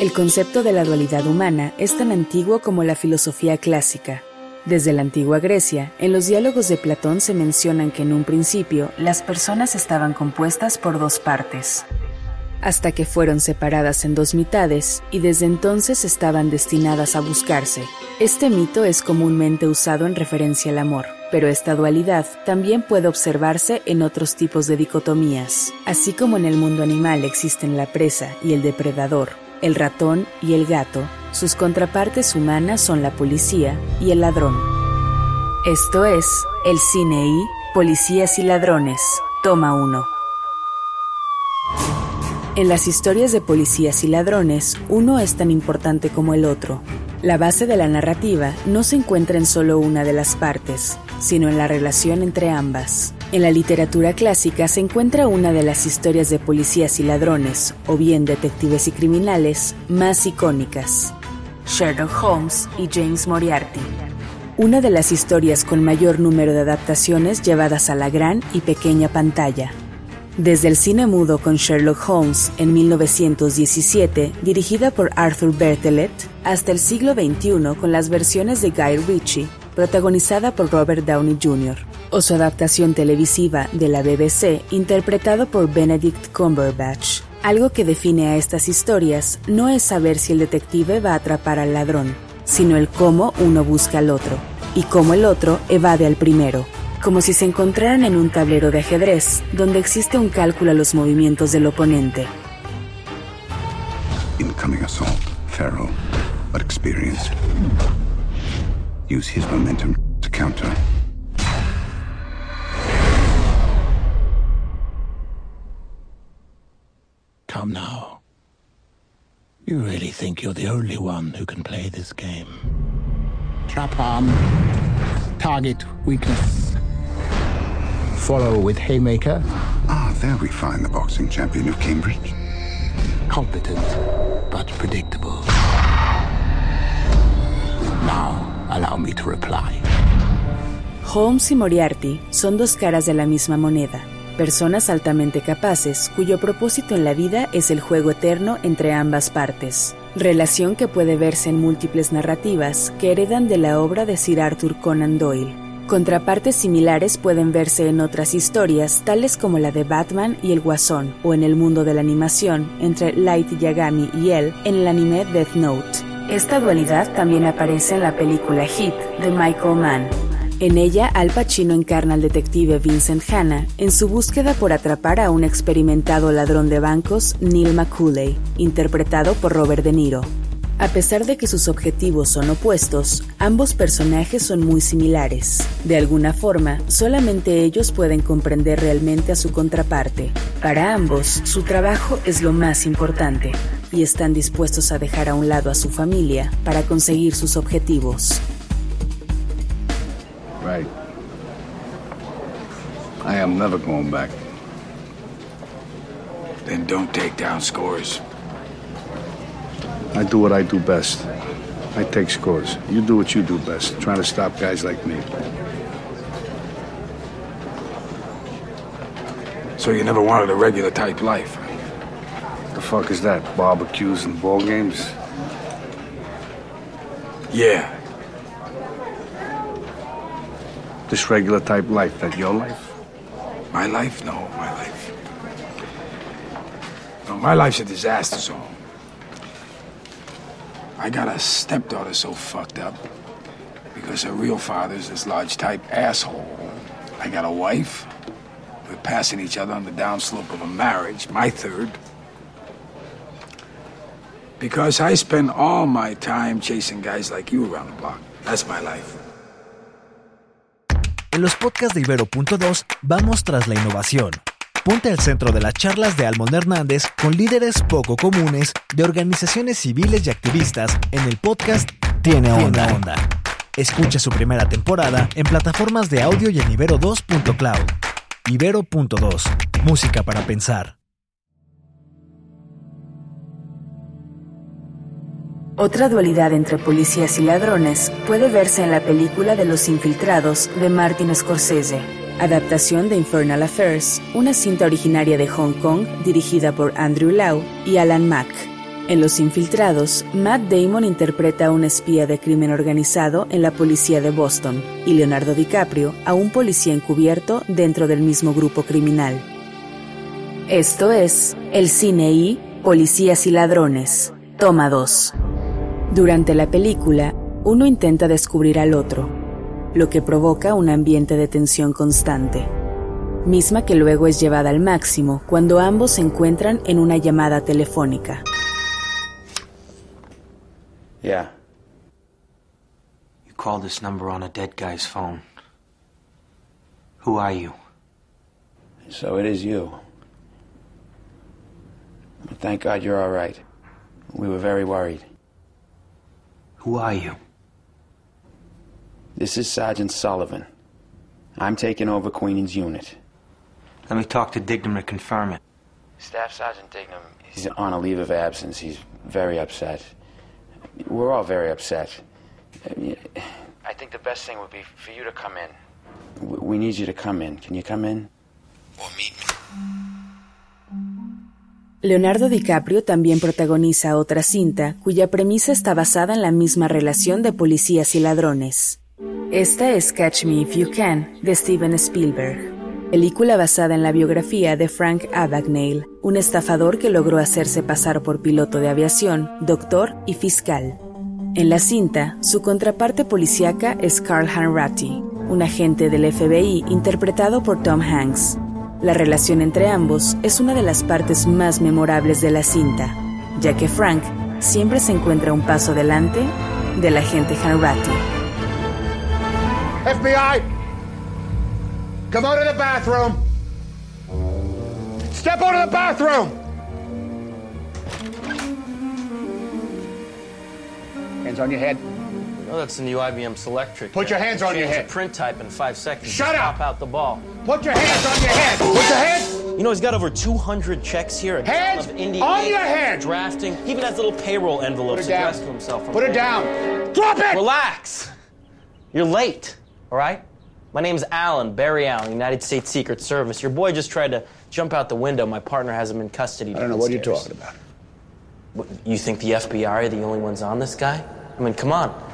El concepto de la dualidad humana es tan antiguo como la filosofía clásica. Desde la antigua Grecia, en los diálogos de Platón se mencionan que en un principio las personas estaban compuestas por dos partes, hasta que fueron separadas en dos mitades y desde entonces estaban destinadas a buscarse. Este mito es comúnmente usado en referencia al amor, pero esta dualidad también puede observarse en otros tipos de dicotomías. Así como en el mundo animal existen la presa y el depredador, el ratón y el gato, sus contrapartes humanas son la policía y el ladrón. Esto es El Cine y Policías y Ladrones, toma 1. En las historias de policías y ladrones, uno es tan importante como el otro. La base de la narrativa no se encuentra en solo una de las partes, sino en la relación entre ambas. En la literatura clásica se encuentra una de las historias de policías y ladrones, o bien detectives y criminales, más icónicas. Sherlock Holmes y James Moriarty. Una de las historias con mayor número de adaptaciones llevadas a la gran y pequeña pantalla. Desde el cine mudo con Sherlock Holmes en 1917, dirigida por Arthur Bertelet, hasta el siglo XXI con las versiones de Guy Ritchie, protagonizada por Robert Downey Jr., o su adaptación televisiva de la BBC, interpretado por Benedict Cumberbatch. Algo que define a estas historias no es saber si el detective va a atrapar al ladrón, sino el cómo uno busca al otro y cómo el otro evade al primero, como si se encontraran en un tablero de ajedrez donde existe un cálculo a los movimientos del oponente. Incoming assault. Pharaoh, but experienced. Use his momentum to counter. Come now. You really think you're the only one who can play this game? Trap arm. Target weakness. Follow with haymaker. Ah, there we find the boxing champion of Cambridge. Competent, but predictable. Holmes y Moriarty son dos caras de la misma moneda, personas altamente capaces cuyo propósito en la vida es el juego eterno entre ambas partes, relación que puede verse en múltiples narrativas que heredan de la obra de Sir Arthur Conan Doyle. Contrapartes similares pueden verse en otras historias, tales como la de Batman y el Guasón, o en el mundo de la animación, entre Light Yagami y él, en el anime Death Note. Esta dualidad también aparece en la película Hit de Michael Mann. En ella, Al Pacino encarna al detective Vincent Hanna en su búsqueda por atrapar a un experimentado ladrón de bancos, Neil McCulley, interpretado por Robert De Niro. A pesar de que sus objetivos son opuestos, ambos personajes son muy similares. De alguna forma, solamente ellos pueden comprender realmente a su contraparte. Para ambos, su trabajo es lo más importante, y están dispuestos a dejar a un lado a su familia para conseguir sus objetivos. Right. I am never going back. Then don't take down scores. I do what I do best. I take scores. You do what you do best, trying to stop guys like me. So you never wanted a regular type life? The fuck is that? Barbecues and ball games? Yeah. This regular type life, that your life? My life? No, my life. No, my life's a disaster zone. I got a stepdaughter so fucked up because her real father's this large type asshole. I got a wife. We're passing each other on the downslope of a marriage, my third. Because I spend all my time chasing guys like you around the block. That's my life. En los podcasts de Ibero.2 vamos tras la innovación. Ponte al centro de las charlas de Almond Hernández con líderes poco comunes de organizaciones civiles y activistas en el podcast Tiene Onda. Onda. Escucha su primera temporada en plataformas de audio y en ibero2.cloud. Ibero.2. Música para pensar. Otra dualidad entre policías y ladrones puede verse en la película de Los Infiltrados de Martin Scorsese, adaptación de Infernal Affairs, una cinta originaria de Hong Kong dirigida por Andrew Lau y Alan Mack. En Los Infiltrados, Matt Damon interpreta a un espía de crimen organizado en la policía de Boston y Leonardo DiCaprio a un policía encubierto dentro del mismo grupo criminal. Esto es El Cine y Policías y Ladrones, toma 2. Durante la película, uno intenta descubrir al otro, lo que provoca un ambiente de tensión constante, misma que luego es llevada al máximo cuando ambos se encuentran en una llamada telefónica. Yeah. You called this number on a dead guy's phone. Who are you? So it is you. Thank God you're all right. We were very worried. Who are you? This is Sergeant Sullivan. I'm taking over Queen's unit. Let me talk to Dignam to confirm it. Staff Sergeant Dignam, he's on a leave of absence. He's very upset. We're all very upset. I think the best thing would be for you to come in. We need you to come in. Can you come in? Or meet me. Leonardo DiCaprio también protagoniza otra cinta cuya premisa está basada en la misma relación de policías y ladrones. Esta es Catch Me If You Can, de Steven Spielberg, película basada en la biografía de Frank Abagnale, un estafador que logró hacerse pasar por piloto de aviación, doctor y fiscal. En la cinta, su contraparte policíaca es Carl Hanratty, un agente del FBI interpretado por Tom Hanks, la relación entre ambos es una de las partes más memorables de la cinta, ya que Frank siempre se encuentra un paso delante del agente Hanratty. FBI! Come out of the bathroom! Step out of the bathroom! Hands on your head. Oh, that's the new IBM Selectric. Put your hands on your head. print type in five seconds. Shut up! Pop out the ball. Put your hands on your head. Put your hands. You know, he's got over 200 checks here. A Hands ton of indie on your head! Drafting. He even has little payroll envelopes Put it down. addressed to himself. from Put it payroll. down. Drop it! Relax. You're late, all right? My name's Alan, Barry Allen, United States Secret Service. Your boy just tried to jump out the window. My partner has him in custody. I don't know what you're talking about. What, you think the FBI are the only ones on this guy? I mean, come on.